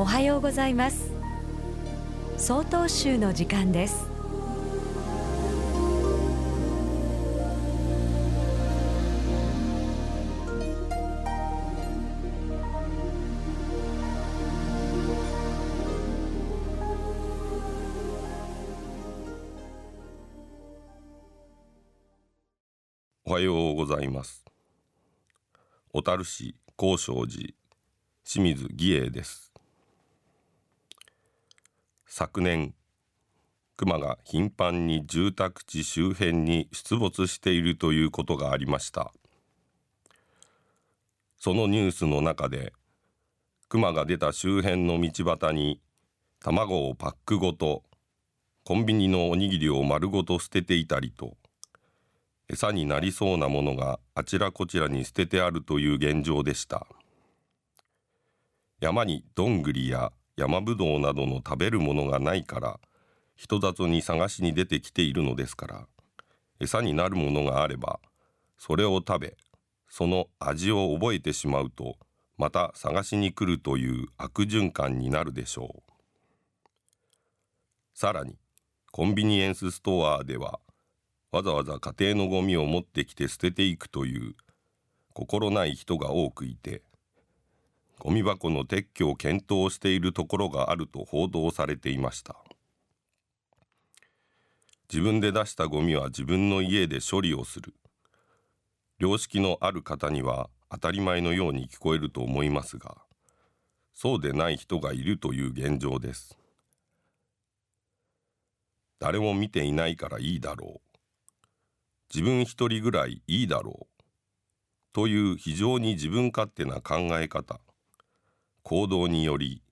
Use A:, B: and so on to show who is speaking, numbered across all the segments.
A: おはようございます。総統集の時間です。
B: おはようございます。小樽市高尚寺清水義英です。昨年熊が頻繁に住宅地周辺に出没しているということがありました。そのニュースの中で熊が出た周辺の道端に卵をパックごとコンビニのおにぎりを丸ごと捨てていたりと餌になりそうなものがあちらこちらに捨ててあるという現状でした。山にどんぐりや山ぶどうなどの食べるものがないから人里に探しに出てきているのですから餌になるものがあればそれを食べその味を覚えてしまうとまた探しに来るという悪循環になるでしょう。さらにコンビニエンスストアではわざわざ家庭のゴミを持ってきて捨てていくという心ない人が多くいてゴミ箱の撤去を検討しているところがあると報道されていました。自分で出したゴミは自分の家で処理をする。良識のある方には当たり前のように聞こえると思いますがそうでない人がいるという現状です。誰も見ていないからいいだろう。自分一人ぐらいいいだろう。という非常に自分勝手な考え方。行動により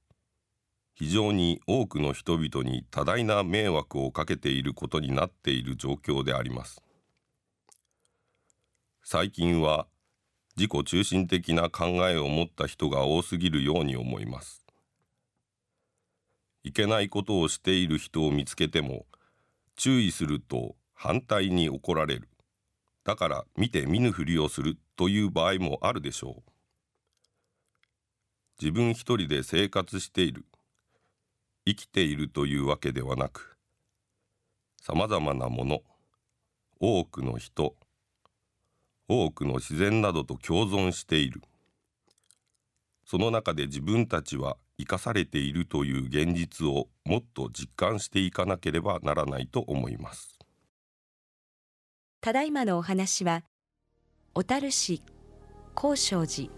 B: 非常に多くの人々に多大な迷惑をかけていることになっている状況であります。最近は自己中心的な考えを持った人が多すぎるように思います。いけないことをしている人を見つけても注意すると反対に怒られる。だから見て見ぬふりをするという場合もあるでしょう。自分一人で生活している。生きているというわけではなくさまざまなもの多くの人多くの自然などと共存している。その中で自分たちは生かされているという現実をもっと実感していかなければならないと思います。
A: ただいまのお話は小樽市高尚寺